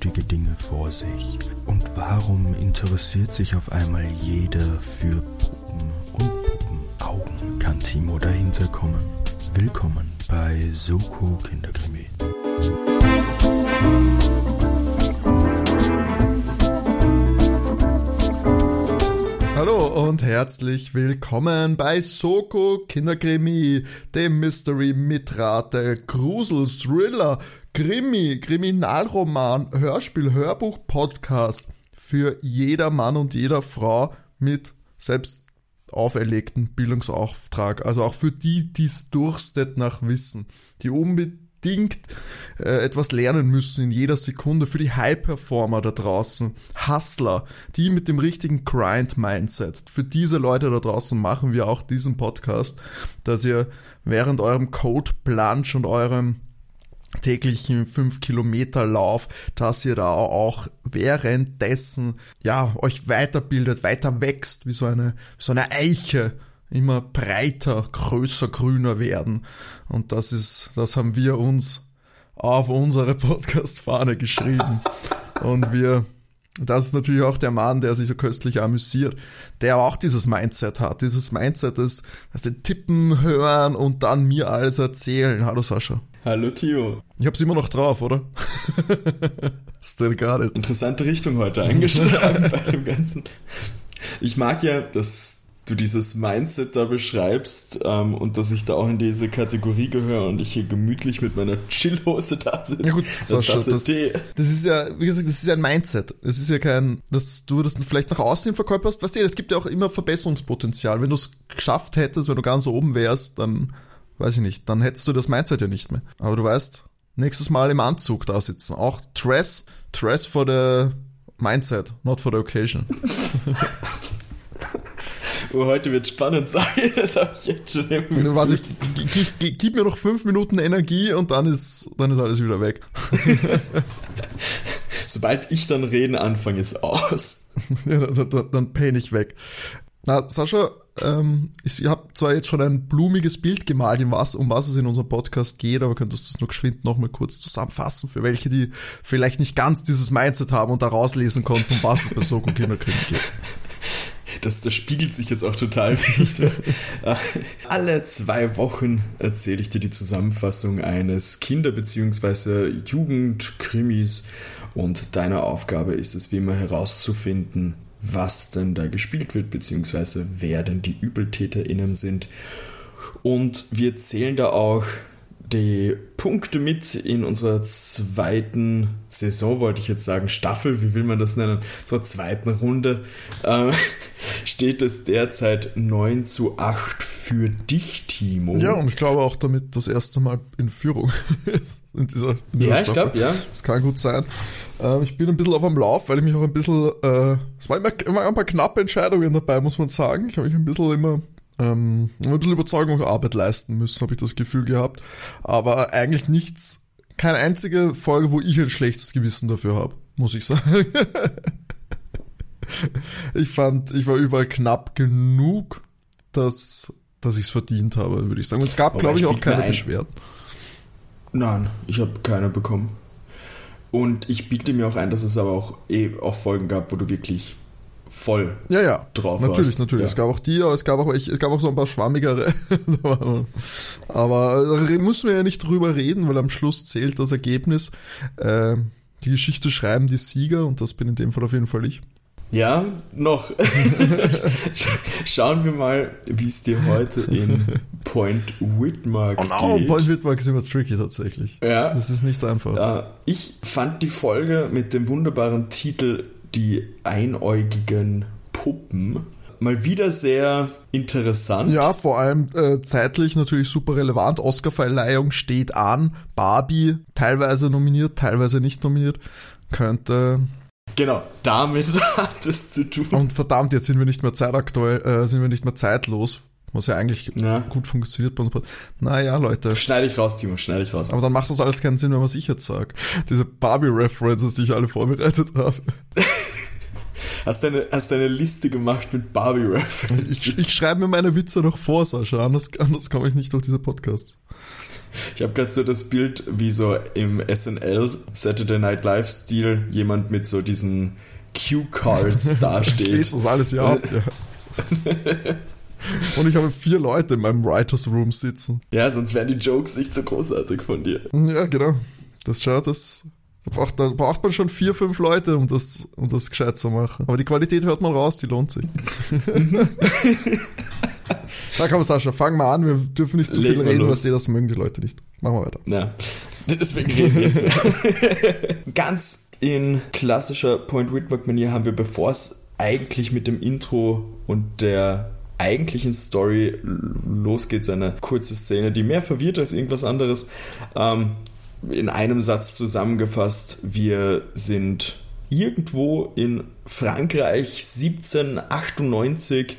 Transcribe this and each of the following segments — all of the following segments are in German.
Merkwürdige Dinge vor sich. Und warum interessiert sich auf einmal jeder für Puppen und Puppenaugen? Kann Timo dahinter kommen? Willkommen bei Soko Kinderkrimi. Und herzlich willkommen bei Soko Kinderkrimi, dem Mystery Mitrate, Grusel, Thriller, Krimi, Kriminalroman, Hörspiel, Hörbuch, Podcast für jeder Mann und jeder Frau mit selbst auferlegten Bildungsauftrag. Also auch für die, die es durstet nach Wissen, die unbedingt unbedingt äh, etwas lernen müssen in jeder Sekunde für die High-Performer da draußen, Hustler, die mit dem richtigen Grind-Mindset. Für diese Leute da draußen machen wir auch diesen Podcast, dass ihr während eurem Code-Plunge und eurem täglichen 5 Kilometer Lauf, dass ihr da auch währenddessen ja euch weiterbildet, weiter wächst wie so eine wie so eine Eiche immer breiter, größer, grüner werden. Und das ist, das haben wir uns auf unsere Podcast-Fahne geschrieben. Und wir, das ist natürlich auch der Mann, der sich so köstlich amüsiert, der auch dieses Mindset hat. Dieses Mindset ist, was den Tippen hören und dann mir alles erzählen. Hallo Sascha. Hallo Tio. Ich hab's immer noch drauf, oder? Still got it. Interessante Richtung heute eingeschlagen bei dem Ganzen. Ich mag ja das du dieses Mindset da beschreibst ähm, und dass ich da auch in diese Kategorie gehöre und ich hier gemütlich mit meiner Chillhose da sitze. Ja gut, Sascha, das, das, ist ja, wie gesagt, das ist ja ein Mindset. Es ist ja kein, dass du das vielleicht nach außen verkörperst. Weißt du, es gibt ja auch immer Verbesserungspotenzial. Wenn du es geschafft hättest, wenn du ganz oben wärst, dann, weiß ich nicht, dann hättest du das Mindset ja nicht mehr. Aber du weißt, nächstes Mal im Anzug da sitzen. Auch Dress, Dress for the Mindset, not for the occasion. Oh, heute wird spannend sein. Das habe ich jetzt schon im Warte, ich, ich, gib mir noch fünf Minuten Energie und dann ist, dann ist alles wieder weg. Sobald ich dann reden anfange, ist aus. ja, dann, dann, dann pain ich weg. Na, Sascha, ähm, ich habe zwar jetzt schon ein blumiges Bild gemalt, um was, um was es in unserem Podcast geht, aber könntest du das nur geschwind nochmal kurz zusammenfassen, für welche, die vielleicht nicht ganz dieses Mindset haben und da rauslesen konnten, um was es bei Soko Kinderkrieg geht das, das spiegelt sich jetzt auch total wieder. Alle zwei Wochen erzähle ich dir die Zusammenfassung eines Kinder- bzw. Jugendkrimis und deine Aufgabe ist es wie immer herauszufinden, was denn da gespielt wird, beziehungsweise wer denn die ÜbeltäterInnen sind. Und wir zählen da auch die Punkte mit in unserer zweiten Saison, wollte ich jetzt sagen, Staffel, wie will man das nennen, zur zweiten Runde, äh, steht es derzeit 9 zu 8 für dich, Timo. Ja, und ich glaube auch damit das erste Mal in Führung in dieser, in dieser Ja, ich glaube, ja. Das kann gut sein. Äh, ich bin ein bisschen auf dem Lauf, weil ich mich auch ein bisschen, äh, es waren immer, immer ein paar knappe Entscheidungen dabei, muss man sagen. Ich habe mich ein bisschen immer ähm, ein bisschen Überzeugungsarbeit leisten müssen, habe ich das Gefühl gehabt. Aber eigentlich nichts, keine einzige Folge, wo ich ein schlechtes Gewissen dafür habe, muss ich sagen. ich fand, ich war überall knapp genug, dass, dass ich es verdient habe, würde ich sagen. Und es gab, glaube ich, auch keine Beschwerden. Nein, ich habe keine bekommen. Und ich biete mir auch ein, dass es aber auch eh auch Folgen gab, wo du wirklich voll ja, ja. drauf Natürlich, warst. natürlich. Ja. Es gab auch die, aber es gab auch, es gab auch so ein paar schwammigere. aber da müssen wir ja nicht drüber reden, weil am Schluss zählt das Ergebnis. Äh, die Geschichte schreiben die Sieger und das bin in dem Fall auf jeden Fall ich. Ja, noch. Schauen wir mal, wie es dir heute in Point Whitmark oh no, geht. Point Whitmark ist immer tricky tatsächlich. Ja. Das ist nicht einfach. Ja, ich fand die Folge mit dem wunderbaren Titel die einäugigen Puppen. Mal wieder sehr interessant. Ja, vor allem äh, zeitlich natürlich super relevant. Oscarverleihung steht an. Barbie teilweise nominiert, teilweise nicht nominiert. Könnte Genau, damit hat es zu tun. Und verdammt, jetzt sind wir nicht mehr zeitaktuell, äh, sind wir nicht mehr zeitlos, was ja eigentlich ja. gut funktioniert bei uns. Naja, Leute. Schneide ich raus, Timo, schneide ich raus. Aber dann macht das alles keinen Sinn, wenn was ich jetzt sage. Diese Barbie-References, die ich alle vorbereitet habe. Hast du eine, hast eine Liste gemacht mit Barbie-References? Ich, ich schreibe mir meine Witze noch vor, Sascha, anders, anders komme ich nicht durch diese Podcasts. Ich habe gerade so das Bild, wie so im SNL Saturday Night Live Stil jemand mit so diesen Cue-Cards dasteht. Ich lese das alles ja ab. Ja. Und ich habe vier Leute in meinem Writers Room sitzen. Ja, sonst wären die Jokes nicht so großartig von dir. Ja, genau. Das schaut das. Da braucht, da braucht man schon vier, fünf Leute, um das, um das gescheit zu machen. Aber die Qualität hört man raus, die lohnt sich. Na komm, Sascha, fang mal an. Wir dürfen nicht zu Leg viel reden, was die das mögen die Leute nicht. Machen wir weiter. Ja, deswegen reden wir jetzt. Ganz in klassischer Point Whitmark-Manier haben wir, bevor es eigentlich mit dem Intro und der eigentlichen Story losgeht, so eine kurze Szene, die mehr verwirrt als irgendwas anderes. Ähm, in einem Satz zusammengefasst, wir sind irgendwo in Frankreich 1798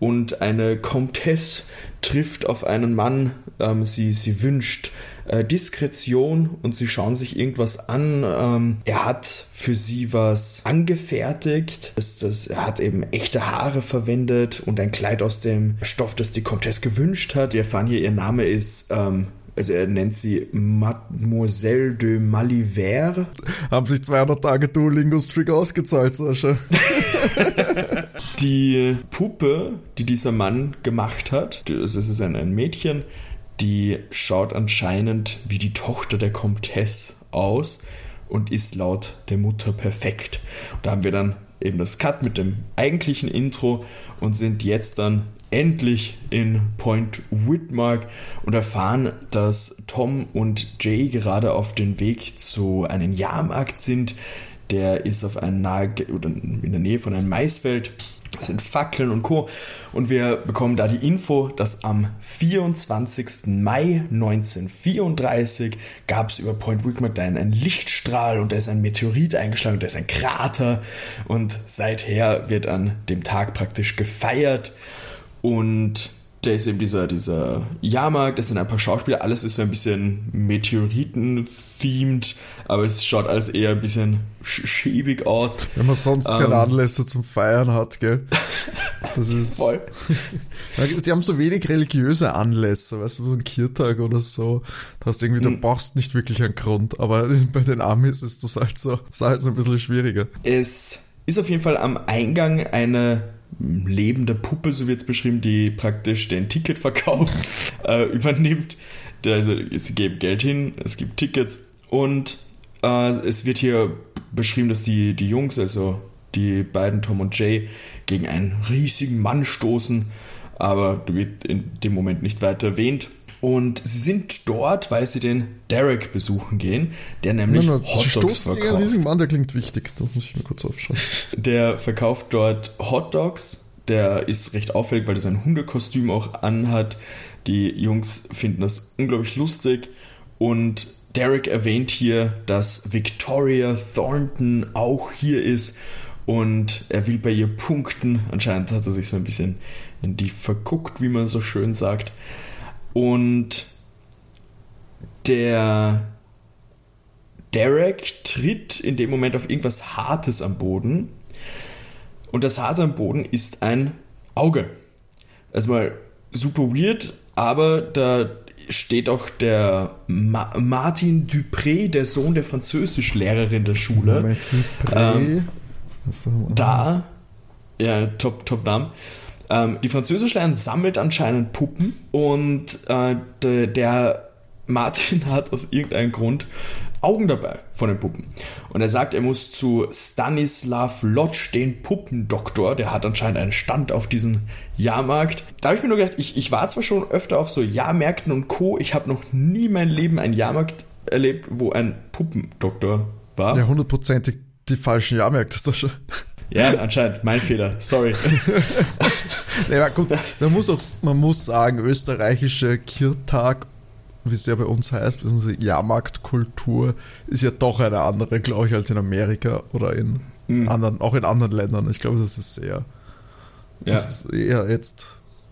und eine Comtesse trifft auf einen Mann, ähm, sie, sie wünscht äh, Diskretion und sie schauen sich irgendwas an. Ähm, er hat für sie was angefertigt. Das, das, er hat eben echte Haare verwendet und ein Kleid aus dem Stoff, das die Comtesse gewünscht hat. Wir erfahren hier, ihr Name ist, ähm, also er nennt sie Mademoiselle de Maliver. Haben sich 200 Tage Duolingo-Streak ausgezahlt, Sascha. Die Puppe, die dieser Mann gemacht hat, das ist ein, ein Mädchen, die schaut anscheinend wie die Tochter der Comtesse aus und ist laut der Mutter perfekt. Und da haben wir dann eben das Cut mit dem eigentlichen Intro und sind jetzt dann endlich in Point Whitmark und erfahren, dass Tom und Jay gerade auf dem Weg zu einem Jahrmarkt sind. Der ist auf einem nahe oder in der Nähe von einem Maisfeld. Das sind Fackeln und Co. Und wir bekommen da die Info, dass am 24. Mai 1934 gab es über Point Whitmark einen, einen Lichtstrahl und da ist ein Meteorit eingeschlagen und da ist ein Krater. Und seither wird an dem Tag praktisch gefeiert. Und da ist eben dieser, dieser Jahrmarkt, das sind ein paar Schauspieler, alles ist so ein bisschen Meteoriten-themed, aber es schaut alles eher ein bisschen sch schäbig aus. Wenn man sonst keine Ähm. Anlässe zum Feiern hat, gell? Das ist. Voll. Die haben so wenig religiöse Anlässe, weißt du, so ein Kirtag oder so. Da hast du irgendwie, Hm. du brauchst nicht wirklich einen Grund, aber bei den Amis ist das halt so, ist halt so ein bisschen schwieriger. Es ist auf jeden Fall am Eingang eine lebende Puppe, so wird es beschrieben, die praktisch den Ticketverkauf äh, übernimmt. Also sie geben Geld hin, es gibt Tickets und äh, es wird hier beschrieben, dass die, die Jungs, also die beiden Tom und Jay, gegen einen riesigen Mann stoßen, aber wird in dem Moment nicht weiter erwähnt. Und sie sind dort, weil sie den Derek besuchen gehen, der nämlich Nein, nein, Hotdogs verkauft. riesigen Mann, der klingt wichtig. Da muss ich mir kurz aufschauen. Der verkauft dort Hot Dogs. Der ist recht auffällig, weil er sein Hundekostüm auch anhat. Die Jungs finden das unglaublich lustig. Und Derek erwähnt hier, dass Victoria Thornton auch hier ist. Und er will bei ihr punkten. Anscheinend hat er sich so ein bisschen in die verguckt, wie man so schön sagt. Und der Derek tritt in dem Moment auf irgendwas Hartes am Boden. Und das Harte am Boden ist ein Auge. Erstmal super weird, aber da steht auch der Ma Martin Dupré, der Sohn der Französischlehrerin der Schule. Ähm, da, ja, top, top Namen. Ähm, die Französischlehrerin sammelt anscheinend Puppen und äh, de, der Martin hat aus irgendeinem Grund Augen dabei von den Puppen. Und er sagt, er muss zu Stanislav Lodge, den Puppendoktor, der hat anscheinend einen Stand auf diesem Jahrmarkt. Da habe ich mir nur gedacht, ich, ich war zwar schon öfter auf so Jahrmärkten und Co., ich habe noch nie mein Leben einen Jahrmarkt erlebt, wo ein Puppendoktor war. Ja, hundertprozentig die falschen Jahrmärkte, Sascha. Ja, anscheinend, mein Fehler. Sorry. Ja, gut, man muss auch, man muss sagen, österreichische Kirtag, wie es ja bei uns heißt, beziehungsweise Jahrmarktkultur, ist ja doch eine andere, glaube ich, als in Amerika oder in anderen, auch in anderen Ländern. Ich glaube, das ist sehr, Ja. das ist eher jetzt,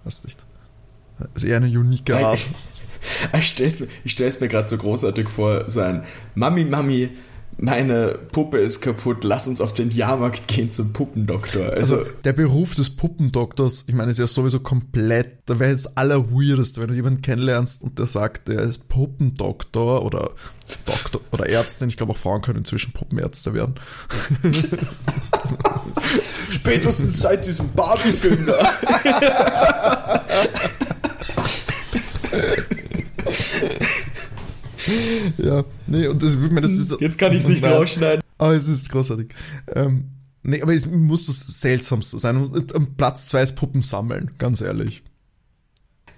weiß nicht, ist eher eine unique Art. Ich stell's mir, ich stell's mir gerade so großartig vor, so ein Mami, Mami, meine Puppe ist kaputt, lass uns auf den Jahrmarkt gehen zum Puppendoktor. Also, Also der Beruf des Puppendoktors, ich meine, ist ja sowieso komplett, da wäre jetzt aller weirdeste, wenn du jemanden kennenlernst und der sagt, der ist Puppendoktor oder Doktor oder Ärztin. Ich glaube auch Frauen können inzwischen Puppenärzte werden. spätestens seit diesem Barbie-Film da. Ja, nee, und das, ich meine, das ist. Jetzt kann ich es nicht Nein. rausschneiden. Aber es ist großartig. Ähm, nee, aber es muss das Seltsamste sein. Und am Platz zwei ist Puppen sammeln, ganz ehrlich.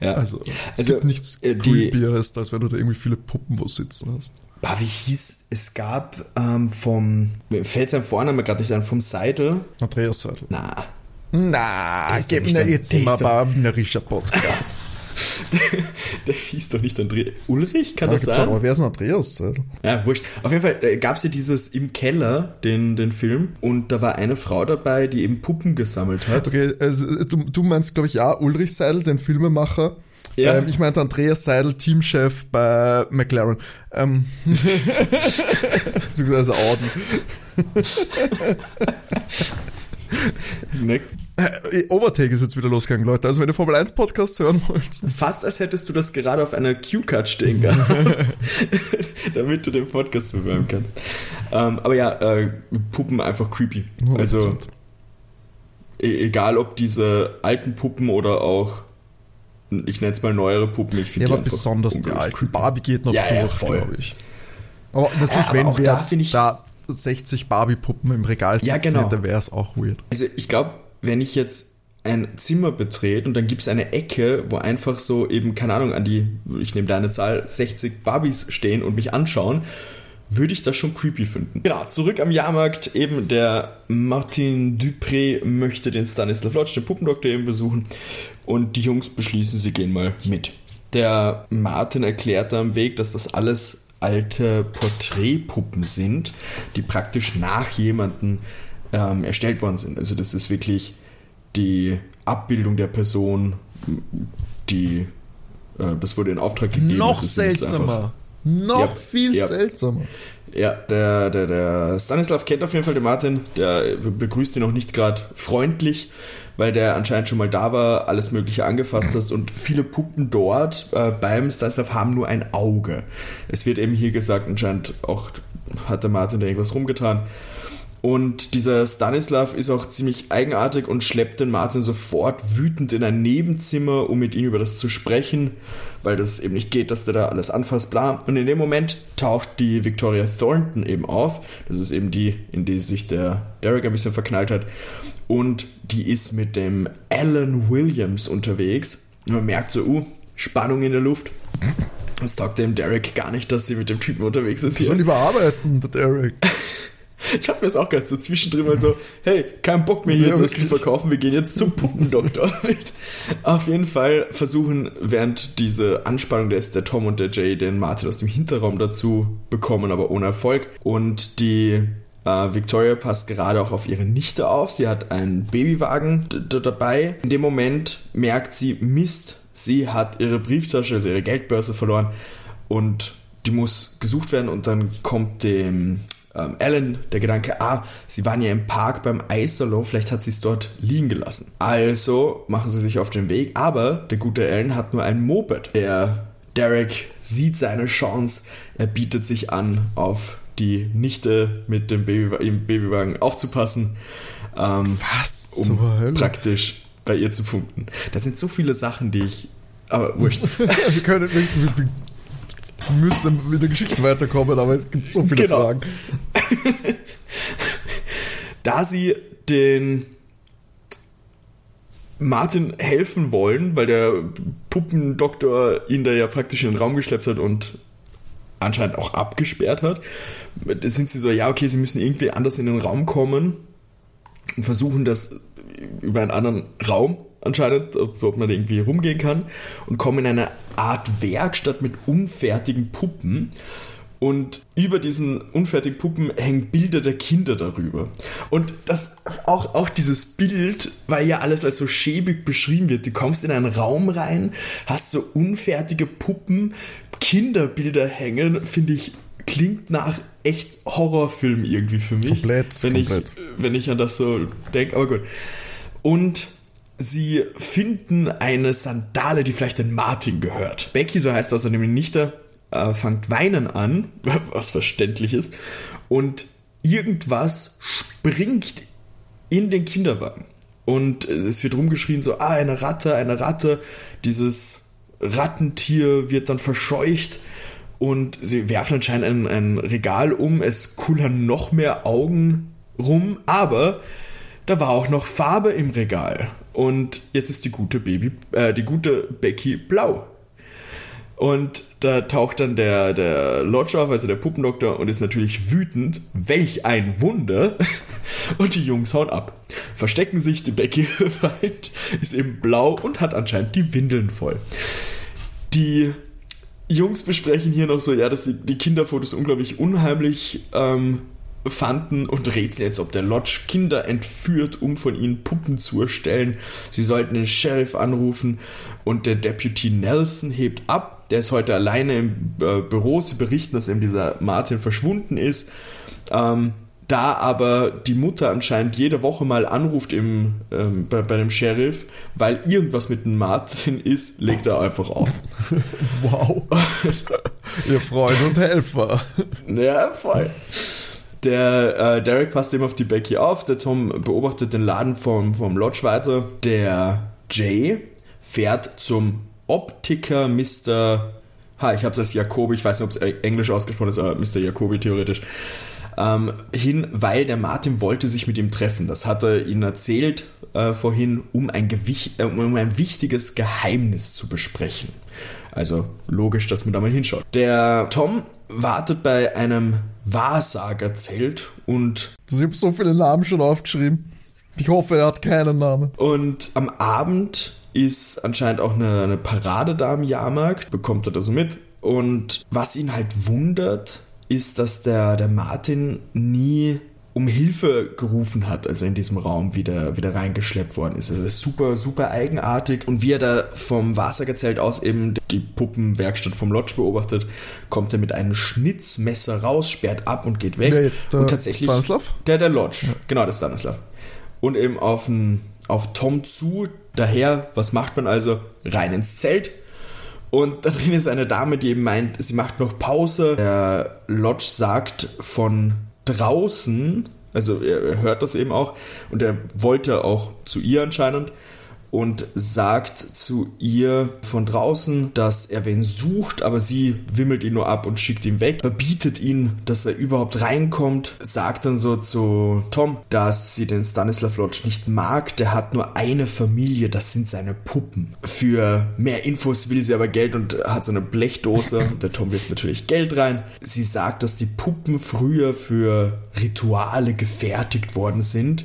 Ja. Also, es Also, gibt nichts äh, creepieres, als wenn du da irgendwie viele Puppen wo sitzen hast. Bah, wie hieß, es gab ähm, vom, mir fällt sein Vorname gerade nicht ein, vom Seidel. Andreas Seidel. Na, Na, gib mir jetzt immer ein wienerischer Podcast. der hieß doch nicht André. Ulrich, kann Da das sein? auch, aber wer ist denn Andreas Seidel? Ja, wurscht. Auf jeden Fall äh, gab es ja dieses im Keller, den, den Film, und da war eine Frau dabei, die eben Puppen gesammelt hat. Okay, also, du, du meinst, glaube ich, ja, Ulrich Seidel, den Filmemacher. Ja. Ähm, ich meinte Andreas Seidel, Teamchef bei McLaren. Ähm, also Audi. Ne? Äh, Overtake ist jetzt wieder losgegangen, Leute. Also wenn ihr Formel 1 Podcasts hören wollt. Fast als hättest du das gerade auf einer Q-Card stehen gehabt, damit du den Podcast bewerben kannst. Ähm, aber ja, äh, Puppen einfach creepy. Also 100%. e egal ob diese alten Puppen oder auch, ich nenne es mal neuere Puppen, ich Ja, finde die aber besonders die alten. creepy. Barbie geht noch Ja, ja, durch, voll. glaube ich. Aber natürlich, Ja, aber wenn wir da da, find ich- 60 Barbie-Puppen im Regal sitzen Ja, genau. hätte, wäre es auch weird. Also ich glaube, wenn ich jetzt ein Zimmer betrete und dann gibt es eine Ecke, wo einfach so eben, keine Ahnung, an die, ich nehme deine Zahl, 60 Barbies stehen und mich anschauen, würde ich das schon creepy finden. Genau, zurück am Jahrmarkt, eben der Martin Dupré möchte den Stanislav Lodge, den Puppendoktor eben besuchen und die Jungs beschließen, sie gehen mal mit. Der Martin erklärt am Weg, dass das alles alte Porträtpuppen sind, die praktisch nach jemandem ähm, erstellt worden sind. Also das ist wirklich die Abbildung der Person, die äh, das wurde in Auftrag gegeben. Noch seltsamer. Noch Ja, viel ja. seltsamer. ja, der, der, der Stanislav kennt auf jeden Fall den Martin, der begrüßt ihn auch nicht gerade freundlich, weil der anscheinend schon mal da war, alles Mögliche angefasst hast und viele Puppen dort äh, beim Stanislav haben nur ein Auge. Es wird eben hier gesagt, anscheinend auch hat der Martin da irgendwas rumgetan. Und dieser Stanislav ist auch ziemlich eigenartig und schleppt den Martin sofort wütend in ein Nebenzimmer, um mit ihm über das zu sprechen, weil das eben nicht geht, dass der da alles anfasst, bla. Und in dem Moment taucht die Victoria Thornton eben auf. Das ist eben die, in die sich der Derek ein bisschen verknallt hat. Und die ist mit dem Alan Williams unterwegs. Und man merkt so, uh, Spannung in der Luft. Das taugt dem Derek gar nicht, dass sie mit dem Typen unterwegs ist. Die soll lieber arbeiten, der Derek. Ich habe mir das auch gedacht, so zwischendrin mal so, hey, kein Bock mehr hier Ja, das zu verkaufen, wir gehen jetzt zum Puppendoktor. Auf jeden Fall versuchen, während diese Anspannung der ist, der Tom und der Jay den Martin aus dem Hinterraum dazu bekommen, aber ohne Erfolg. Und die äh, Victoria passt gerade auch auf ihre Nichte auf. Sie hat einen Babywagen dabei. In dem Moment merkt sie, Mist, sie hat ihre Brieftasche, also ihre Geldbörse verloren und die muss gesucht werden und dann kommt dem ähm, Alan der Gedanke, ah, sie waren ja im Park beim Eissalon, vielleicht hat sie es dort liegen gelassen. Also machen sie sich auf den Weg, aber der gute Alan hat nur ein Moped. Der Derek sieht seine Chance, er bietet sich an, auf die Nichte mit dem Baby, im Babywagen aufzupassen. Ähm, Was um praktisch bei ihr zu punkten. Das sind so viele Sachen, die ich. Aber wurscht. wir können, wir, wir, müssen mit der Geschichte weiterkommen, aber es gibt so viele Genau. Fragen. da sie den Martin helfen wollen, weil der Puppendoktor ihn da ja praktisch in den Raum geschleppt hat und anscheinend auch abgesperrt hat, sind sie so, ja, okay, sie müssen irgendwie anders in den Raum kommen und versuchen das über einen anderen Raum anscheinend, ob man irgendwie rumgehen kann und kommen in eine Art Werkstatt mit unfertigen Puppen und über diesen unfertigen Puppen hängen Bilder der Kinder darüber. Und das auch, auch dieses Bild, weil ja alles als so schäbig beschrieben wird. Du kommst in einen Raum rein, hast so unfertige Puppen, Kinderbilder hängen, finde ich, klingt nach echt Horrorfilm irgendwie für mich. Komplett, wenn komplett. Ich, wenn ich an das so denke, aber gut. Und sie finden eine Sandale, die vielleicht den Martin gehört. Becky, so heißt außerdem die Nichte, äh, fängt weinen an, was verständlich ist, und irgendwas springt in den Kinderwagen. Und es wird rumgeschrien, so, ah, eine Ratte, eine Ratte. Dieses Rattentier wird dann verscheucht und sie werfen anscheinend ein, ein Regal um. Es kullern noch mehr Augen rum, aber da war auch noch Farbe im Regal. Und jetzt ist die gute Baby, äh, die gute Becky blau. Und da taucht dann der, der Lodge auf, also der Puppendoktor, und ist natürlich wütend. Welch ein Wunder! Und die Jungs hauen ab. Verstecken sich, die Becky weint, ist eben blau und hat anscheinend die Windeln voll. Die Jungs besprechen hier noch so, ja, dass sie die Kinderfotos unglaublich unheimlich ähm, fanden und rätseln jetzt, ob der Lodge Kinder entführt, um von ihnen Puppen zu erstellen. Sie sollten den Sheriff anrufen und der Deputy Nelson hebt ab. Der ist heute alleine im äh, Büro. Sie berichten, dass eben dieser Martin verschwunden ist. Ähm, da aber die Mutter anscheinend jede Woche mal anruft im, ähm, bei, bei dem Sheriff, weil irgendwas mit dem Martin ist, legt er einfach auf. Wow. Ihr Freund und Helfer. Ja, voll. Der äh, Derek passt eben auf die Becky auf, der Tom beobachtet den Laden vom, vom Lodge weiter. Der Jay fährt zum Optiker Mr. Ha, ich habe es als Jacobi, ich weiß nicht, ob es englisch ausgesprochen ist, aber Mr. Jacobi theoretisch. Ähm, hin, weil der Martin wollte sich mit ihm treffen. Das hat er ihnen erzählt äh, vorhin, um ein, Gewicht, äh, um ein wichtiges Geheimnis zu besprechen. Also logisch, dass man da mal hinschaut. Der Tom wartet bei einem Wahrsagerzelt und. Ich habe so viele Namen schon aufgeschrieben. Ich hoffe, er hat keinen Namen. Und am Abend ist anscheinend auch eine, eine Parade da am Jahrmarkt, bekommt er das so mit. Und was ihn halt wundert, ist, dass der, der Martin nie um Hilfe gerufen hat, also in diesem Raum wieder, wieder reingeschleppt worden ist. Also das ist super, super eigenartig. Und wie er da vom Wassergezelt aus eben die Puppenwerkstatt vom Lodge beobachtet, kommt er mit einem Schnitzmesser raus, sperrt ab und geht weg. Wer jetzt, der und tatsächlich, Stanislav? Der, der Lodge. Ja. Genau, der Stanislav. Und eben auf, ein, auf Tom zu, daher, was macht man also? Rein ins Zelt, und da drin ist eine Dame, die eben meint, sie macht noch Pause. Der Lodge sagt von draußen, also er hört das eben auch, und er wollte auch zu ihr anscheinend und sagt zu ihr von draußen, dass er wen sucht, aber sie wimmelt ihn nur ab und schickt ihn weg, verbietet ihn, dass er überhaupt reinkommt, sagt dann so zu Tom, dass sie den Stanislav Lodge nicht mag, der hat nur eine Familie, das sind seine Puppen. Für mehr Infos will sie aber Geld und hat so eine Blechdose, der Tom wirft natürlich Geld rein. Sie sagt, dass die Puppen früher für Rituale gefertigt worden sind,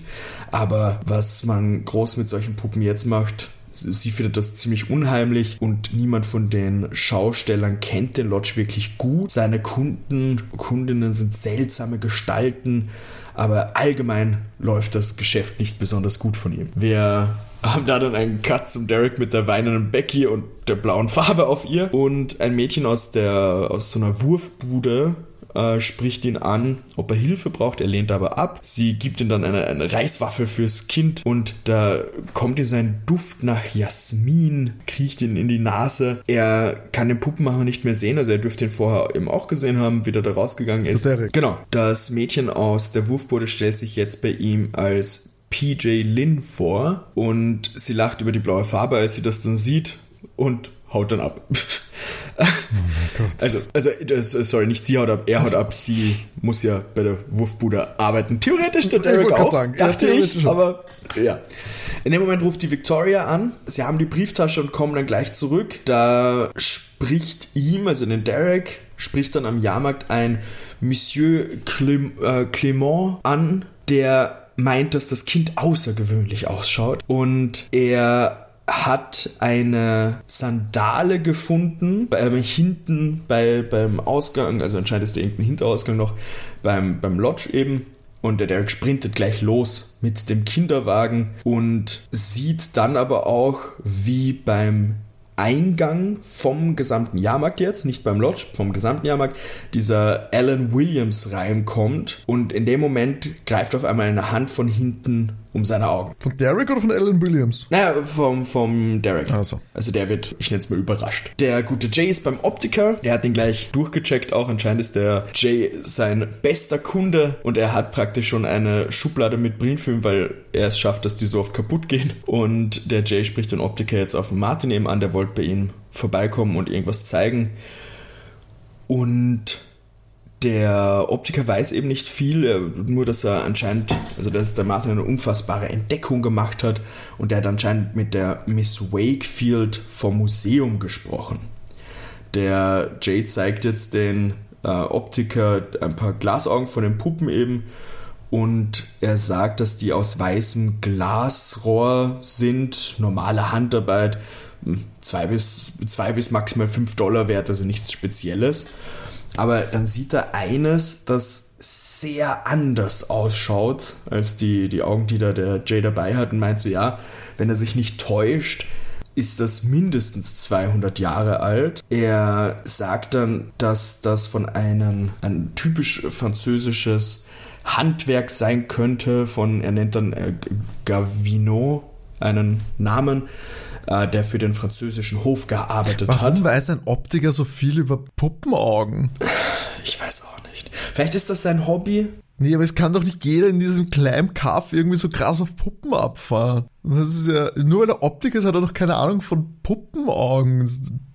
aber was man groß mit solchen Puppen jetzt macht, sie findet das ziemlich unheimlich und niemand von den Schaustellern kennt den Lodge wirklich gut. Seine Kunden, Kundinnen sind seltsame Gestalten, aber allgemein läuft das Geschäft nicht besonders gut von ihm. Wir haben da dann einen Cut zum Derek mit der weinenden Becky und der blauen Farbe auf ihr und ein Mädchen aus der aus so einer Wurfbude äh, spricht ihn an, ob er Hilfe braucht. Er lehnt aber ab. Sie gibt ihm dann eine, eine Reiswaffel fürs Kind und da kommt ihm sein Duft nach Jasmin, kriecht ihn in die Nase. Er kann den Puppenmacher nicht mehr sehen, also er dürfte ihn vorher eben auch gesehen haben, wie der da rausgegangen ist. Derek. Genau. Das Mädchen aus der Wurfbude stellt sich jetzt bei ihm als PJ Lynn vor und sie lacht über die blaue Farbe, als sie das dann sieht und haut dann ab. Oh also, also das, sorry, nicht sie haut ab, er haut ab. Sie muss ja bei der Wurfbude arbeiten. Theoretisch der Derek auch, sagen. dachte ja, ich, schon. aber ja. In dem Moment ruft die Victoria an. Sie haben die Brieftasche und kommen dann gleich zurück. Da spricht ihm, also den Derek, spricht dann am Jahrmarkt ein Monsieur äh, Clément an, der meint, dass das Kind außergewöhnlich ausschaut und er hat eine Sandale gefunden, ähm, hinten bei, beim Ausgang, also anscheinend ist da irgendein Hinterausgang noch, beim, beim Lodge eben. Und der Derek sprintet gleich los mit dem Kinderwagen und sieht dann aber auch, wie beim Eingang vom gesamten Jahrmarkt jetzt, nicht beim Lodge, vom gesamten Jahrmarkt, dieser Alan Williams reinkommt und in dem Moment greift auf einmal eine Hand von hinten um seine Augen. Von Derek oder von Alan Williams? Naja, vom, vom Derek. Also. also der wird, ich nenne es mal überrascht. Der gute Jay ist beim Optiker, er hat den gleich durchgecheckt auch, anscheinend ist der Jay sein bester Kunde und er hat praktisch schon eine Schublade mit Brillenfilm, weil er es schafft, dass die so oft kaputt gehen und der Jay spricht den Optiker jetzt auf Martin eben an, der wollte bei ihm vorbeikommen und irgendwas zeigen und der Optiker weiß eben nicht viel, nur dass er anscheinend, also dass der Martin eine unfassbare Entdeckung gemacht hat und er hat anscheinend mit der Miss Wakefield vom Museum gesprochen. Der Jay zeigt jetzt den äh, Optiker ein paar Glasaugen von den Puppen eben und er sagt, dass die aus weißem Glasrohr sind, normale Handarbeit, hm, zwei bis, zwei bis maximal fünf Dollar wert, also nichts Spezielles. Aber dann sieht er eines, das sehr anders ausschaut als die, die Augen, die da der Jay dabei hat und meint so, ja, wenn er sich nicht täuscht, ist das mindestens 200 Jahre alt. Er sagt dann, dass das von einem ein typisch französisches Handwerk sein könnte, von, er nennt dann äh, Gavino einen Namen, äh, der für den französischen Hof gearbeitet Warum hat. Warum weiß ein Optiker so viel über Puppenaugen? Ich weiß auch nicht. Vielleicht ist das sein Hobby. Nee, aber es kann doch nicht jeder in diesem kleinen Kaff irgendwie so krass auf Puppen abfahren. Das ist ja, nur weil er Optiker ist, hat er doch keine Ahnung von Puppenaugen.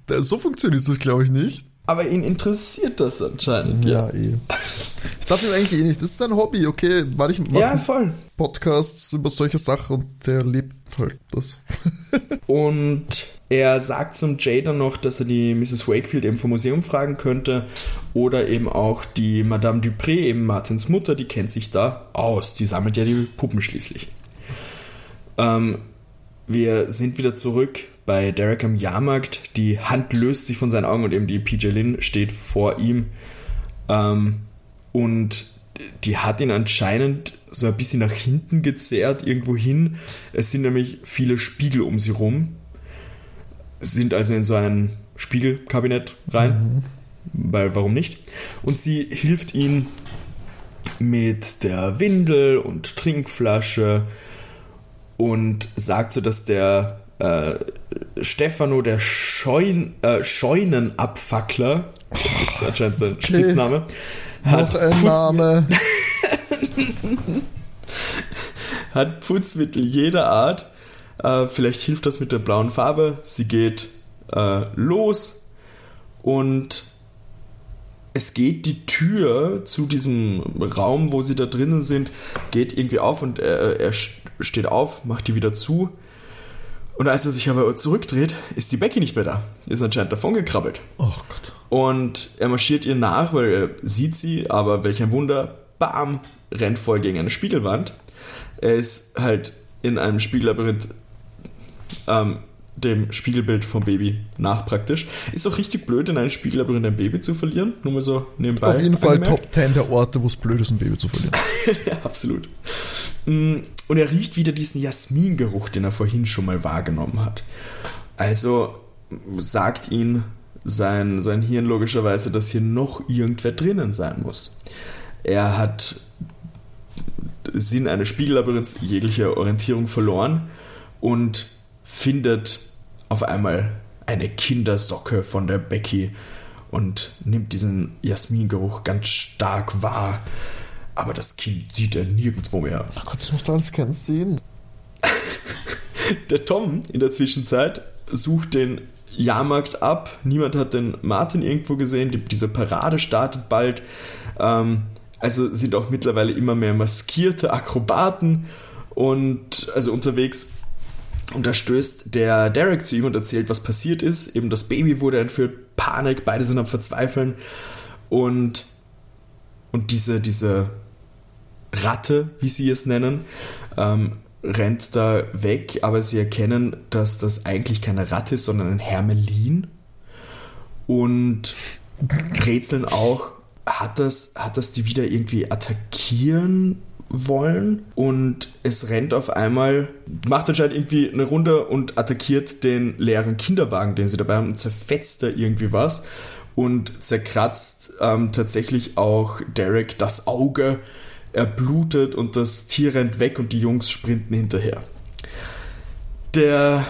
So funktioniert das, glaube ich, nicht. Aber ihn interessiert das anscheinend. Ja, ja. eh. Das darf ihm eigentlich eh nicht. Das ist sein Hobby, okay. Manchmal ja, voll. Podcasts über solche Sachen und der lebt halt das. und er sagt zum Jay dann noch, dass er die Mrs. Wakefield eben vom Museum fragen könnte oder eben auch die Madame Dupré, eben Martins Mutter, die kennt sich da aus. Die sammelt ja die Puppen schließlich. Ähm, wir sind wieder zurück bei Derek am Jahrmarkt. Die Hand löst sich von seinen Augen und eben die PJ Lynn steht vor ihm. Ähm, und die hat ihn anscheinend so ein bisschen nach hinten gezerrt, irgendwo hin. Es sind nämlich viele Spiegel um sie rum. Sind also in so ein Spiegelkabinett rein. Mhm. Weil warum nicht? Und sie hilft ihm mit der Windel und Trinkflasche und sagt so, dass der äh, Stefano, der Scheun, äh, Scheunenabfackler, das ist anscheinend sein okay. Hat Noch ein Name. hat Putzmittel jeder Art. Äh, vielleicht hilft das mit der blauen Farbe. Sie geht äh, los und es geht die Tür zu diesem Raum, wo sie da drinnen sind, geht irgendwie auf und er, er steht auf, macht die wieder zu. Und als er sich aber zurückdreht, ist die Becky nicht mehr da. Ist anscheinend davon gekrabbelt. Oh Gott. Und er marschiert ihr nach, weil er sieht sie, aber welch ein Wunder, bam, rennt voll gegen eine Spiegelwand. Er ist halt in einem Spiegellabyrinth ähm, dem Spiegelbild vom Baby nach praktisch. Ist auch richtig blöd, in einem Spiegellabyrinth ein Baby zu verlieren. Nur mal so nebenbei. Auf jeden Fall angemerkt. Top 10 der Orte, wo es blöd ist, ein Baby zu verlieren. ja, absolut. Mm, und er riecht wieder diesen Jasmingeruch, den er vorhin schon mal wahrgenommen hat. Also sagt ihn sein, sein Hirn logischerweise, dass hier noch irgendwer drinnen sein muss. Er hat Sinn eines Spiegellabyrinths jegliche Orientierung verloren und findet auf einmal eine Kindersocke von der Becky und nimmt diesen Jasmingeruch ganz stark wahr. Aber das Kind sieht er nirgendwo mehr. Ach Gott, das muss alles ganz sehen. der Tom in der Zwischenzeit sucht den Jahrmarkt ab. Niemand hat den Martin irgendwo gesehen. Die, diese Parade startet bald. Ähm, also sind auch mittlerweile immer mehr maskierte Akrobaten und also unterwegs. Und da stößt der Derek zu ihm und erzählt, was passiert ist. Eben das Baby wurde entführt, Panik, beide sind am Verzweifeln. Und, und diese, diese Ratte, wie sie es nennen, ähm, rennt da weg, aber sie erkennen, dass das eigentlich keine Ratte ist, sondern ein Hermelin. Und rätseln auch, hat das, hat das die wieder irgendwie attackieren wollen und es rennt auf einmal, macht anscheinend irgendwie eine Runde und attackiert den leeren Kinderwagen, den sie dabei haben und zerfetzt da irgendwie was und zerkratzt ähm, tatsächlich auch Derek das Auge, er blutet und das Tier rennt weg und die Jungs sprinten hinterher. Der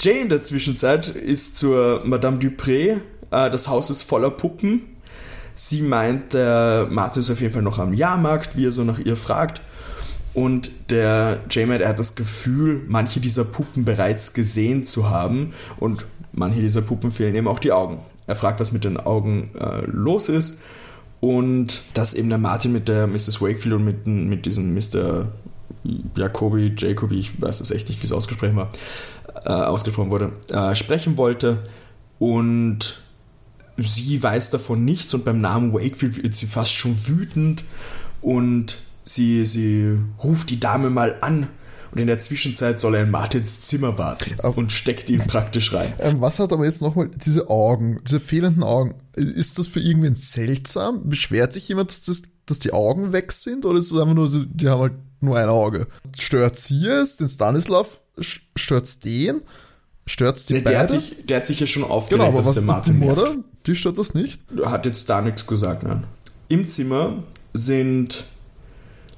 Jay in der Zwischenzeit ist zur Madame Dupré, äh, das Haus ist voller Puppen. Sie meint, der Martin ist auf jeden Fall noch am Jahrmarkt, wie er so nach ihr fragt. Und der J-Mad, er hat das Gefühl, manche dieser Puppen bereits gesehen zu haben und manche dieser Puppen fehlen eben auch die Augen. Er fragt, was mit den Augen äh, los ist und dass eben der Martin mit der Mrs. Wakefield und mit, mit diesem Mr. Jacobi, Jacobi, ich weiß es echt nicht, wie es ausgesprochen war, äh, ausgesprochen wurde, äh, sprechen wollte und sie weiß davon nichts und beim Namen Wakefield wird sie fast schon wütend und sie, sie ruft die Dame mal an und in der Zwischenzeit soll er in Martins Zimmer warten und steckt ihn praktisch rein. Ähm, was hat aber jetzt nochmal diese Augen, diese fehlenden Augen? Ist das für irgendwen seltsam? Beschwert sich jemand, dass, das, dass die Augen weg sind oder ist es einfach nur die haben halt nur ein Auge? Stört sie es, den Stanislav? Stört es den? Stört es die der, beide? Der hat, sich, der hat sich ja schon aufgeregt, genau, aber dass was der Martin dem, oder? Die stört das nicht? Hat jetzt da nichts gesagt, nein. Im Zimmer sind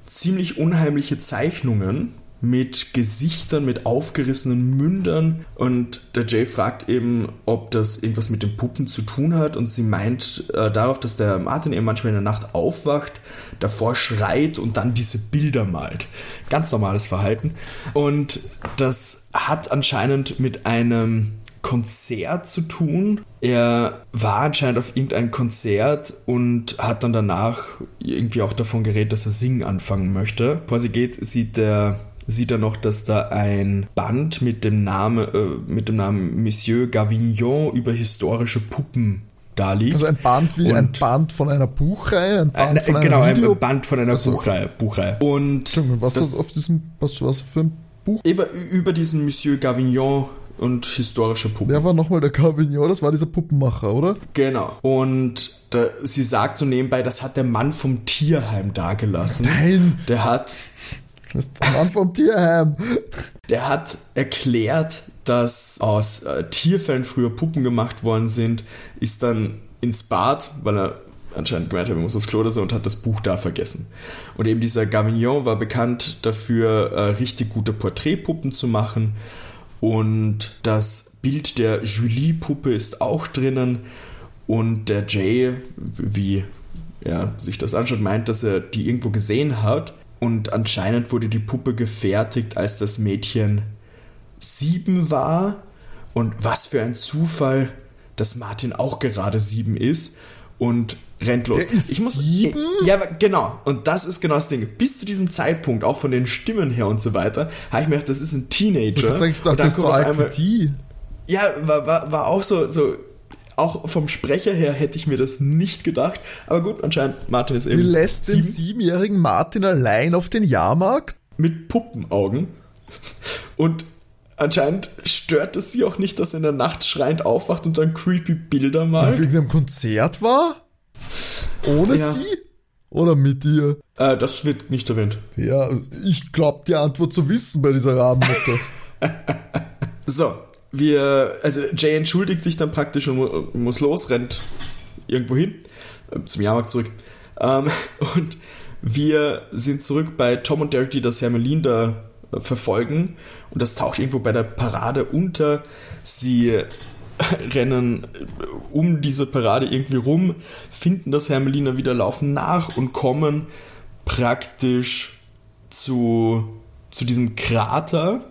ziemlich unheimliche Zeichnungen mit Gesichtern, mit aufgerissenen Mündern. Und der Jay fragt eben, ob das irgendwas mit den Puppen zu tun hat. Und sie meint äh, darauf, dass der Martin eben manchmal in der Nacht aufwacht, davor schreit und dann diese Bilder malt. Ganz normales Verhalten. Und das hat anscheinend mit einem Konzert zu tun. Er war anscheinend auf irgendein Konzert und hat dann danach irgendwie auch davon geredet, dass er singen anfangen möchte. Bevor sie geht, sieht der sieht er noch, dass da ein Band mit dem Namen, äh, mit dem Namen Monsieur Gavignon über historische Puppen da liegt. Also ein Band wie Und- ein Band von einer Buchreihe, ein Band Ein, von einer genau, Video ein Band von einer Also, Buchreihe, Buchreihe. Und was das, war auf diesem, was, was für ein Buch? über, über diesen Monsieur Gavignon und historische Puppen. Wer war nochmal der Cavignon? Das war dieser Puppenmacher, oder? Genau. Und da, sie sagt so nebenbei, das hat der Mann vom Tierheim dagelassen. Nein, Der hat, das ist der Mann vom Tierheim. der hat erklärt, dass aus äh, Tierfällen früher Puppen gemacht worden sind, ist dann ins Bad, weil er anscheinend gemeint hat, er muss aufs Klo oder so und hat das Buch da vergessen. Und eben dieser Gavignon war bekannt dafür, äh, richtig gute Porträtpuppen zu machen. Und das Bild der Julie-Puppe ist auch drinnen. Und der Jay, wie er sich das anschaut, meint, dass er die irgendwo gesehen hat. Und anscheinend wurde die Puppe gefertigt, als das Mädchen sieben war. Und was für ein Zufall, dass Martin auch gerade sieben ist und rennt los. Der ist sieben? Ja, genau. Und das ist genau das Ding. Bis zu diesem Zeitpunkt, auch von den Stimmen her und so weiter, habe ich mir gedacht, das ist ein Teenager. Ich, ich dachte, das ist so einmal- die. ja, war, war, war auch so, so, auch vom Sprecher her hätte ich mir das nicht gedacht. Aber gut, anscheinend, Martin ist Die eben lässt den sieben siebenjährigen Martin allein auf den Jahrmarkt. mit Puppenaugen. Und anscheinend stört es sie auch nicht, dass er in der Nacht schreiend aufwacht und dann creepy Bilder malt. irgendeinem Konzert war? Ohne Ja. sie? Oder mit ihr? Äh, das wird nicht erwähnt. Ja, ich glaube die Antwort zu wissen bei dieser Rabenmutter. So, wir, also Jay entschuldigt sich dann praktisch und mu- muss los, rennt irgendwo hin, äh, zum Jahrmarkt zurück. Ähm, und wir sind zurück bei Tom und Derek, die das Hermelin da äh, verfolgen. Und das taucht irgendwo bei der Parade unter. Sie rennen äh, um diese Parade irgendwie rum, finden das Hermelin dann wieder, laufen nach und kommen praktisch zu, zu diesem Krater.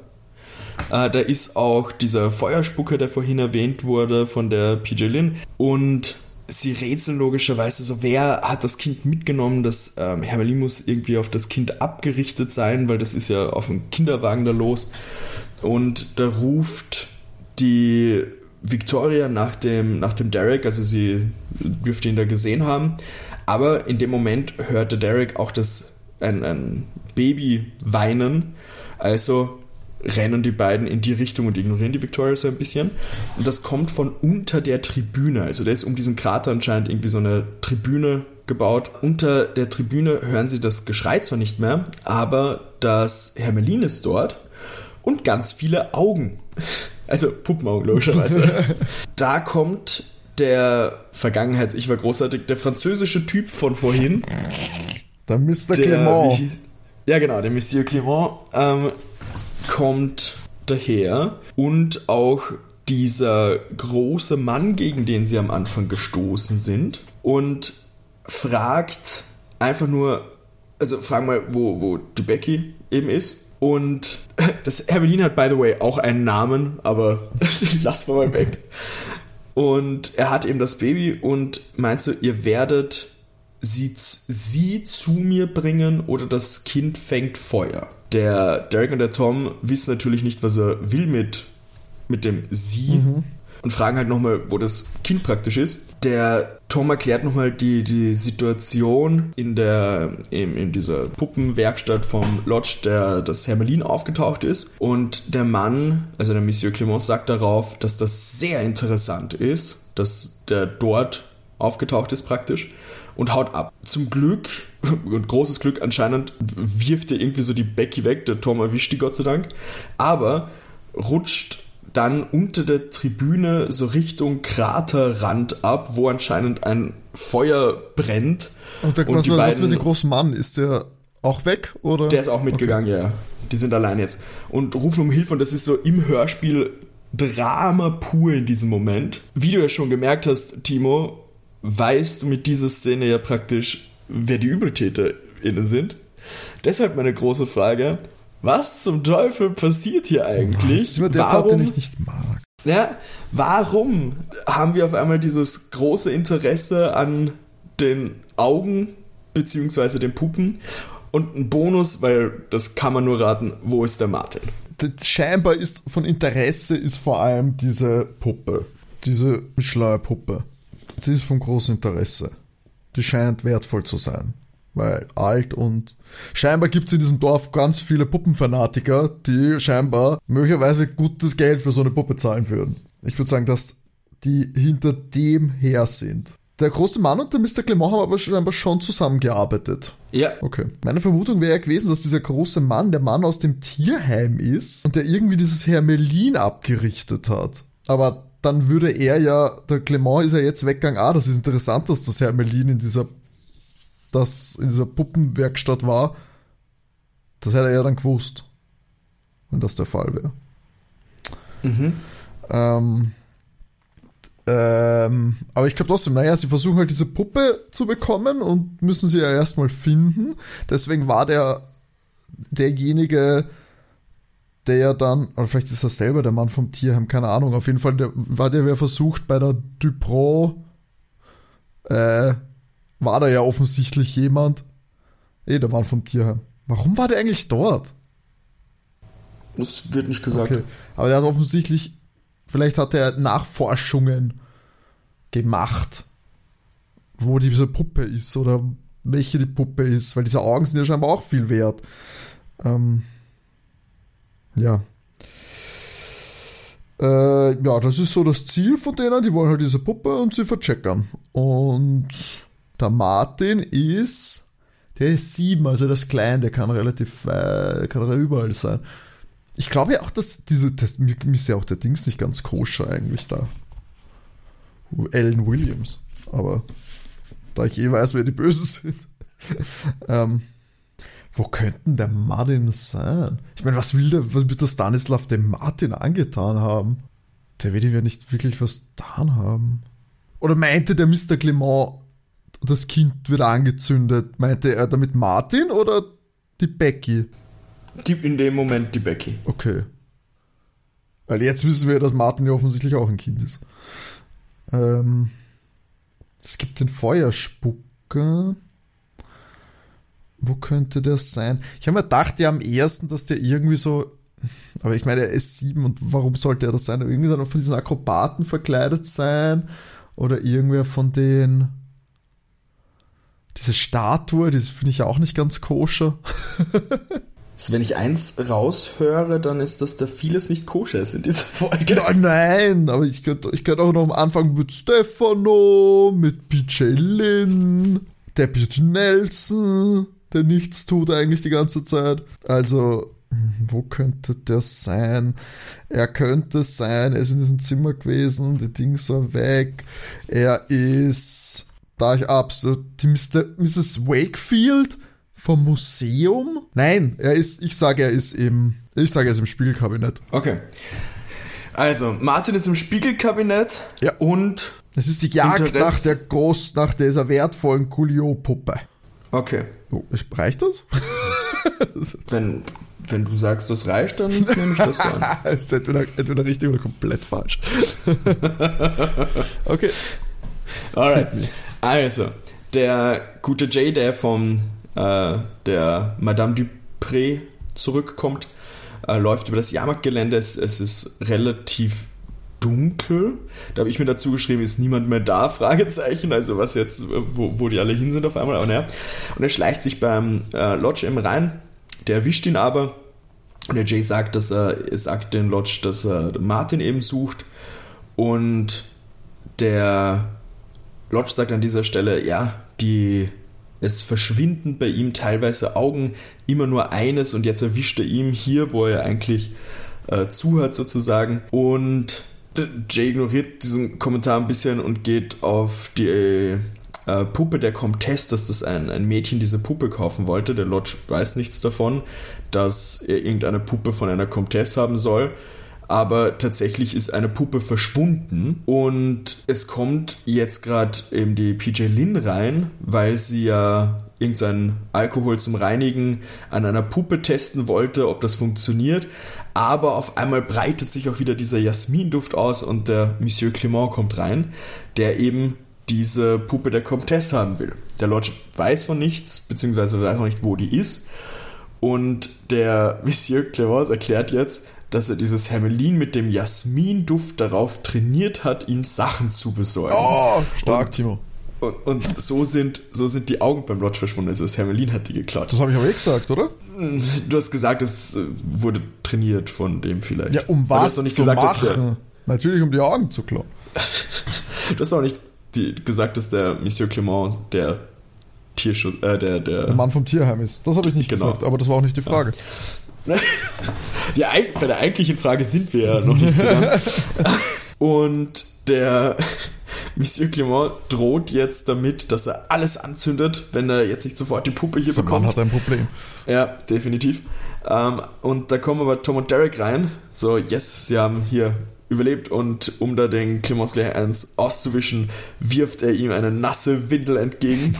Äh, da ist auch dieser Feuerspucker, der vorhin erwähnt wurde von der PJ Lin. Und sie rätseln logischerweise so, wer hat das Kind mitgenommen? Das ähm, Hermelin muss irgendwie auf das Kind abgerichtet sein, weil das ist ja auf dem Kinderwagen da los. Und da ruft die Victoria nach dem, nach dem Derek, also sie dürfte ihn da gesehen haben. Aber in dem Moment hörte Derek auch das, ein, ein Baby weinen. Also rennen die beiden in die Richtung und ignorieren die Victoria so ein bisschen. Und das kommt von unter der Tribüne. Also da ist um diesen Krater anscheinend irgendwie so eine Tribüne gebaut. Unter der Tribüne hören sie das Geschrei zwar nicht mehr, aber das Hermelin ist dort und ganz viele Augen. Also Puppenaugen, logischerweise. da kommt der Vergangenheits-, ich war großartig, der französische Typ von vorhin. Der Mr. Der, Clement. Wie, ja, genau, der Monsieur Clement ähm, kommt daher und auch dieser große Mann, gegen den sie am Anfang gestoßen sind und fragt einfach nur, also frag mal, wo, wo die Becky eben ist und das Hermelin hat, by the way, auch einen Namen, aber lassen wir mal weg. Und er hat eben das Baby und meint so, ihr werdet sie, sie zu mir bringen oder das Kind fängt Feuer. Der Derek und der Tom wissen natürlich nicht, was er will mit, mit dem sie mhm. Und fragen halt nochmal, wo das Kind praktisch ist. Der Tom erklärt nochmal die, die Situation in, der, in, in dieser Puppenwerkstatt vom Lodge, der das Hermelin aufgetaucht ist. Und der Mann, also der Monsieur Clement, sagt darauf, dass das sehr interessant ist, dass der dort aufgetaucht ist praktisch und haut ab. Zum Glück, und großes Glück anscheinend, wirft er irgendwie so die Becky weg, der Tom erwischt die Gott sei Dank, aber rutscht dann unter der Tribüne so Richtung Kraterrand ab, wo anscheinend ein Feuer brennt. Und, der, und was, was mit dem großen Mann? Ist der auch weg? Oder? Der ist auch mitgegangen, okay. ja. Die sind allein jetzt. Und rufen um Hilfe und das ist so im Hörspiel Drama pur in diesem Moment. Wie du ja schon gemerkt hast, Timo, weißt du mit dieser Szene ja praktisch, wer die ÜbeltäterInnen sind. Deshalb meine große Frage, was zum Teufel passiert hier eigentlich? Das ist immer der warum, Part, den ich nicht mag. Ja, warum haben wir auf einmal dieses große Interesse an den Augen beziehungsweise den Puppen? Und ein Bonus, weil das kann man nur raten, wo ist der Martin? Scheinbar ist von Interesse ist vor allem diese Puppe, diese Schleierpuppe. Die ist von großem Interesse. Die scheint wertvoll zu sein weil alt und scheinbar gibt es in diesem Dorf ganz viele Puppenfanatiker, die scheinbar möglicherweise gutes Geld für so eine Puppe zahlen würden. Ich würde sagen, dass die hinter dem her sind. Der große Mann und der Mr. Clement haben aber scheinbar schon zusammengearbeitet. Ja. Okay. Meine Vermutung wäre ja gewesen, dass dieser große Mann der Mann aus dem Tierheim ist und der irgendwie dieses Hermelin abgerichtet hat. Aber dann würde er ja, der Clement ist ja jetzt weggegangen, ah, das ist interessant, dass das Hermelin in dieser das in dieser Puppenwerkstatt war, das hätte er ja dann gewusst, wenn das der Fall wäre. Mhm. Ähm, ähm, aber ich glaube trotzdem, naja, sie versuchen halt diese Puppe zu bekommen und müssen sie ja erstmal finden. Deswegen war der derjenige, der ja dann, oder vielleicht ist er selber der Mann vom Tierheim, keine Ahnung, auf jeden Fall der, war der, wer versucht bei der Dupro äh, war da ja offensichtlich jemand. Eh, der Mann vom Tierheim. Warum war der eigentlich dort? Das wird nicht gesagt. Okay. Aber der hat offensichtlich, vielleicht hat er Nachforschungen gemacht, wo diese Puppe ist oder welche die Puppe ist, weil diese Augen sind ja scheinbar auch viel wert. Ähm, ja. Äh, ja, das ist so das Ziel von denen. Die wollen halt diese Puppe und sie vercheckern. Und der Martin ist, der ist sieben, also das Kleine, der kann relativ, äh, kann überall sein. Ich glaube ja auch, dass diese, das, mir, mir ist ja auch der Dings nicht ganz koscher eigentlich da. Ellen Williams. Aber da ich eh weiß, wer die Bösen sind. ähm, wo könnten der Martin sein? Ich meine, was will der, was wird der Stanislav dem Martin angetan haben? Der wird ihm ja nicht wirklich was getan haben. Oder meinte der Mr. Clement, das Kind wird angezündet. Meinte er damit Martin oder die Becky? Die, in dem Moment die Becky. Okay. Weil jetzt wissen wir, dass Martin ja offensichtlich auch ein Kind ist. Ähm, es gibt den Feuerspucker. Wo könnte der sein? Ich habe mir gedacht, ja am ersten, dass der irgendwie so. Aber ich meine, er ist sieben und warum sollte er das sein? Irgendwie dann von diesen Akrobaten verkleidet sein? Oder irgendwer von den diese Statue, die finde ich ja auch nicht ganz koscher. Also wenn ich eins raushöre, dann ist, dass da vieles nicht koscher ist in dieser Folge. Ja, nein, aber ich könnte ich könnt auch noch am Anfang mit Stefano, mit PJ Lynn, Deputy Nelson, der nichts tut eigentlich die ganze Zeit. Also, hm, wo könnte der sein? Er könnte sein, er ist in diesem Zimmer gewesen, die Dings war weg. Er ist, da ich absolut, die Mr., Mrs. Wakefield vom Museum? Nein, er ist, ich sage, er ist im, ich sage, er ist im Spiegelkabinett. Okay. Also, Martin ist im Spiegelkabinett Ja. und. Es ist die Jagd Interesse- nach der groß, nach dieser wertvollen Coolio-Puppe. Okay. Oh, reicht das? Wenn, wenn du sagst, das reicht, dann nehme ich das an. Es ist entweder, entweder richtig oder komplett falsch. okay. Alright. Also, der gute Jay, der von äh, der Madame Dupré zurückkommt, äh, läuft über das Jahrmarktgelände. Es, es ist relativ dunkel. Da habe ich mir dazu geschrieben, ist niemand mehr da? Fragezeichen. Also was jetzt, wo, wo die alle hin sind auf einmal. Aber naja. Und er schleicht sich beim äh, Lodge eben rein. Der erwischt ihn aber. Und der Jay sagt, dass er, er sagt den Lodge, dass er Martin eben sucht. Und der Lodge sagt an dieser Stelle, ja, die es verschwinden bei ihm teilweise Augen, immer nur eines und jetzt erwischt er ihm hier, wo er eigentlich äh, zuhört sozusagen. Und äh, Jay ignoriert diesen Kommentar ein bisschen und geht auf die äh, Puppe der Comtesse, dass das ein, ein Mädchen diese Puppe kaufen wollte. Der Lodge weiß nichts davon, dass er irgendeine Puppe von einer Comtesse haben soll aber tatsächlich ist eine Puppe verschwunden und es kommt jetzt gerade eben die PJ Lin rein, weil sie ja irgendeinen Alkohol zum Reinigen an einer Puppe testen wollte, ob das funktioniert. Aber auf einmal breitet sich auch wieder dieser Jasminduft aus und der Monsieur Clement kommt rein, der eben diese Puppe der Comtesse haben will. Der Lodge weiß von nichts, beziehungsweise weiß noch nicht, wo die ist. Und der Monsieur Clemence erklärt jetzt, dass er dieses Hermelin mit dem Jasminduft darauf trainiert hat, ihm Sachen zu besorgen. Oh, stark, Timo. Und, und so, sind, so sind die Augen beim Lodge verschwunden. Also das Hermelin hat die geklaut. Das habe ich aber eh gesagt, oder? Du hast gesagt, es äh, wurde trainiert von dem vielleicht. Ja, um was hast doch nicht zu gesagt, machen? Natürlich, um die Augen zu klauen. Du hast auch nicht die, gesagt, dass der Monsieur Clement der Tierschutz, äh, der, der, Der Mann vom Tierheim ist. Das habe ich nicht Genau. gesagt, aber das war auch nicht die Frage. Die, bei der eigentlichen Frage sind wir ja noch nicht so ganz. Und der Monsieur Clement droht jetzt damit, dass er alles anzündet, wenn er jetzt nicht sofort die Puppe hier Dieser bekommt. Mann hat ein Problem. Ja, definitiv. Ähm, und da kommen aber Tom und Derek rein. So, yes, sie haben hier überlebt und um da den Clemens gleich eins auszuwischen, wirft er ihm eine nasse Windel entgegen.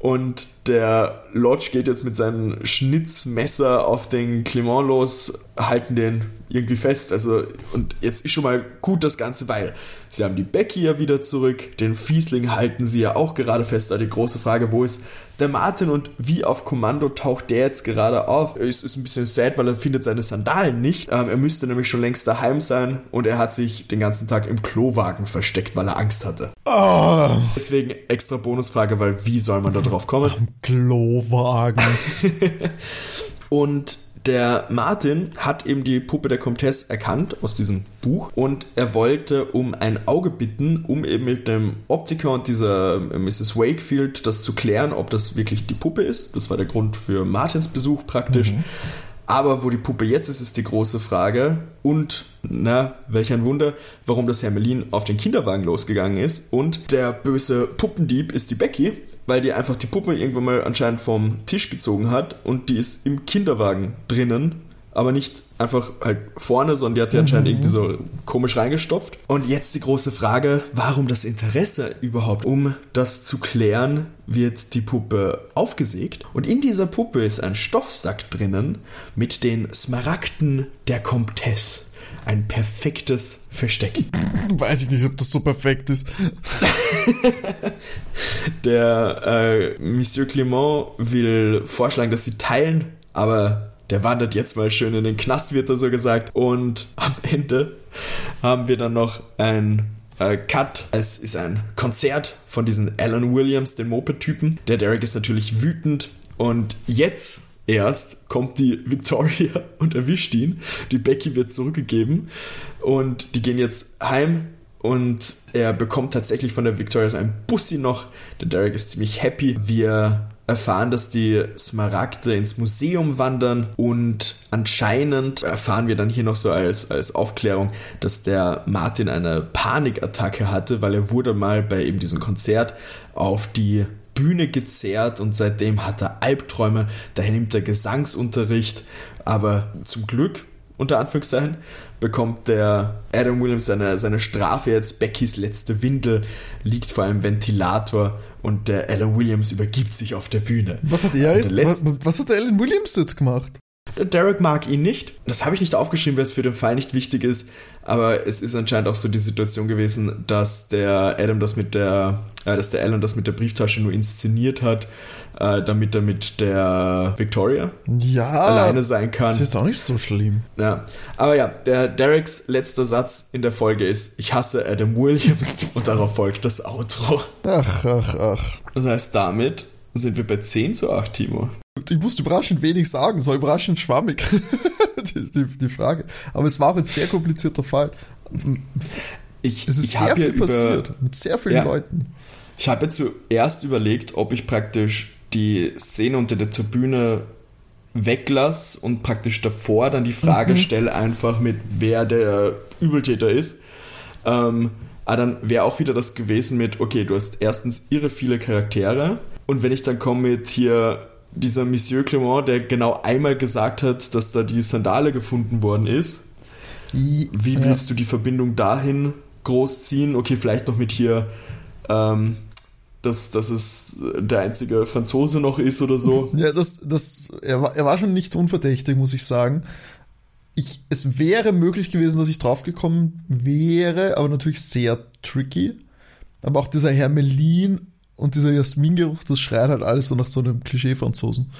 Oh. Und der Lodge geht jetzt mit seinem Schnitzmesser auf den Clement los, halten den irgendwie fest. Also, und jetzt ist schon mal gut das Ganze, weil sie haben die Becky ja wieder zurück, den Fiesling halten sie ja auch gerade fest. Aber die große Frage, wo ist der Martin und wie auf Kommando taucht der jetzt gerade auf? Es ist ein bisschen sad, weil er findet seine Sandalen nicht. Ähm, er müsste nämlich schon längst daheim sein und er hat sich den ganzen Tag im Klowagen versteckt, weil er Angst hatte. Ah, Deswegen extra Bonusfrage, weil wie soll man da drauf kommen? Klowagen. Und der Martin hat eben die Puppe der Comtesse erkannt aus diesem Buch und er wollte um ein Auge bitten, um eben mit dem Optiker und dieser Mrs. Wakefield das zu klären, ob das wirklich die Puppe ist. Das war der Grund für Martins Besuch praktisch. Aber wo die Puppe jetzt ist, ist die große Frage. Und, na, welch ein Wunder, warum das Hermelin auf den Kinderwagen losgegangen ist. Und der böse Puppendieb ist die Becky, weil die einfach die Puppe irgendwann mal anscheinend vom Tisch gezogen hat. Und die ist im Kinderwagen drinnen. Aber nicht einfach halt vorne, sondern die hat die anscheinend irgendwie so komisch reingestopft. Und jetzt die große Frage, warum das Interesse überhaupt? Um das zu klären, wird die Puppe aufgesägt. Und in dieser Puppe ist ein Stoffsack drinnen mit den Smaragden der Comtesse. Ein perfektes Versteck. Weiß ich nicht, ob das so perfekt ist. Der äh, Monsieur Clement will vorschlagen, dass sie teilen, aber der wandert jetzt mal schön in den Knast, wird da so gesagt. Und am Ende haben wir dann noch ein äh, Cut. Es ist ein Konzert von diesen Alan Williams, den Moped-Typen. Der Derek ist natürlich wütend und jetzt erst kommt die Victoria und erwischt ihn. Die Becky wird zurückgegeben und die gehen jetzt heim und er bekommt tatsächlich von der Victoria so ein Bussi noch. Der Derek ist ziemlich happy. Wir erfahren, dass die Smaragde ins Museum wandern und anscheinend erfahren wir dann hier noch so als, als Aufklärung, dass der Martin eine Panikattacke hatte, weil er wurde mal bei eben diesem Konzert auf die Bühne gezerrt und seitdem hat er Albträume, daher nimmt er Gesangsunterricht, aber zum Glück, unter Anführungszeichen, bekommt der Adam Williams seine, seine Strafe jetzt. Beckys letzte Windel liegt vor einem Ventilator und der Alan Williams übergibt sich auf der Bühne. Was hat er jetzt? Was, was hat der Alan Williams jetzt gemacht? Der Derek mag ihn nicht. Das habe ich nicht aufgeschrieben, weil es für den Fall nicht wichtig ist. Aber es ist anscheinend auch so die Situation gewesen, dass der Adam das mit der, äh, dass der Alan das mit der Brieftasche nur inszeniert hat äh, damit er mit der Victoria ja, alleine sein kann. Das ist jetzt auch nicht so schlimm. Ja, aber ja, der Dereks letzter Satz in der Folge ist: Ich hasse Adam Williams und darauf folgt das Outro. Ach, ach, ach. Das heißt, damit sind wir bei 10 zu 8, Timo. Ich musste überraschend wenig sagen, so überraschend schwammig. die, die, die, Frage. Aber es war auch ein sehr komplizierter Fall. Ich, es ist ich sehr viel über, passiert mit sehr vielen ja, Leuten. Ich habe zuerst überlegt, ob ich praktisch die Szene unter der Tribüne weglass und praktisch davor dann die Frage mhm. stelle, einfach mit wer der Übeltäter ist. Ähm, aber dann wäre auch wieder das gewesen mit, okay, du hast erstens irre viele Charaktere und wenn ich dann komme mit hier dieser Monsieur Clement, der genau einmal gesagt hat, dass da die Sandale gefunden worden ist, wie willst ja. du die Verbindung dahin großziehen? Okay, vielleicht noch mit hier ähm, dass, dass es der einzige Franzose noch ist oder so. Ja, das, das, er, war, er war schon nicht unverdächtig, muss ich sagen. Ich, es wäre möglich gewesen, dass ich draufgekommen wäre, aber natürlich sehr tricky. Aber auch dieser Hermelin und dieser Jasmingeruch, das schreit halt alles so nach so einem Klischee-Franzosen.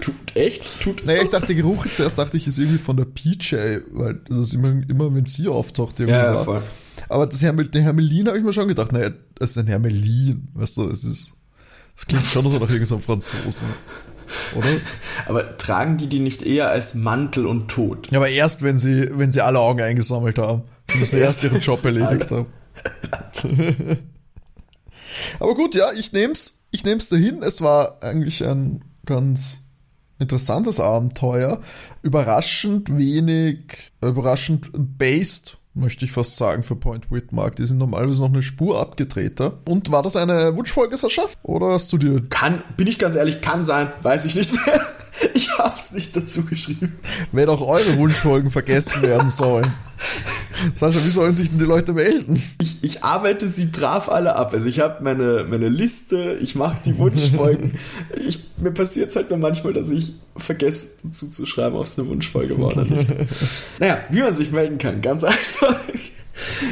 Tut echt? Tut Naja, ich dachte, Geruch zuerst dachte ich, ist irgendwie von der PJ, weil das immer, immer wenn sie auftaucht, irgendwie ja, ja, voll. Aber das Hermel, den Hermelin habe ich mir schon gedacht, naja, das ist ein Hermelin, weißt du, es ist, das klingt schon so nach irgendeinem Franzosen. Oder? Aber tragen die die nicht eher als Mantel und Tod? Ja, aber erst, wenn sie, wenn sie alle Augen eingesammelt haben. Sie müssen erst ihren Job erledigt haben. aber gut, ja, ich nehm's, ich nehm's dahin. Es war eigentlich ein ganz interessantes Abenteuer. Überraschend wenig, überraschend based möchte ich fast sagen, für Point Whitmark. Die sind normalerweise noch eine Spur abgedrehter. Und war das eine Wunschfolge, Sascha? Oder hast du dir. Kann, bin ich ganz ehrlich, kann sein, weiß ich nicht mehr. Ich hab's nicht dazu geschrieben. Wenn auch eure Wunschfolgen vergessen werden sollen. Sascha, wie sollen sich denn die Leute melden? Ich, ich arbeite sie brav alle ab. Also ich habe meine, meine Liste, ich mache die Wunschfolgen. Ich, mir passiert es halt nur manchmal, dass ich vergesse dazu zu schreiben, ob es eine Wunschfolge war oder nicht. naja, wie man sich melden kann, ganz einfach.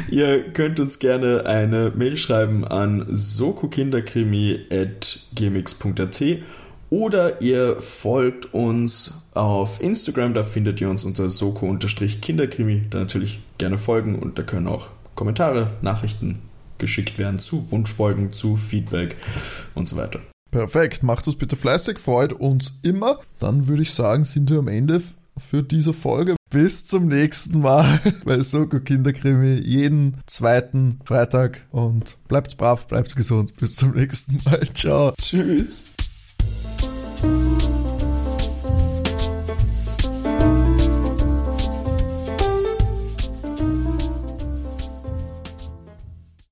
Ihr könnt uns gerne eine Mail schreiben an sokokinderkrimi.gmx.at oder ihr folgt uns auf Instagram, da findet ihr uns unter soko-kinderkrimi. Da natürlich gerne folgen und da können auch Kommentare, Nachrichten geschickt werden zu Wunschfolgen, zu Feedback und so weiter. Perfekt, macht es bitte fleißig, freut uns immer. Dann würde ich sagen, sind wir am Ende für diese Folge. Bis zum nächsten Mal bei Soko Kinderkrimi jeden zweiten Freitag und bleibt brav, bleibt gesund. Bis zum nächsten Mal. Ciao. Tschüss. Thank you.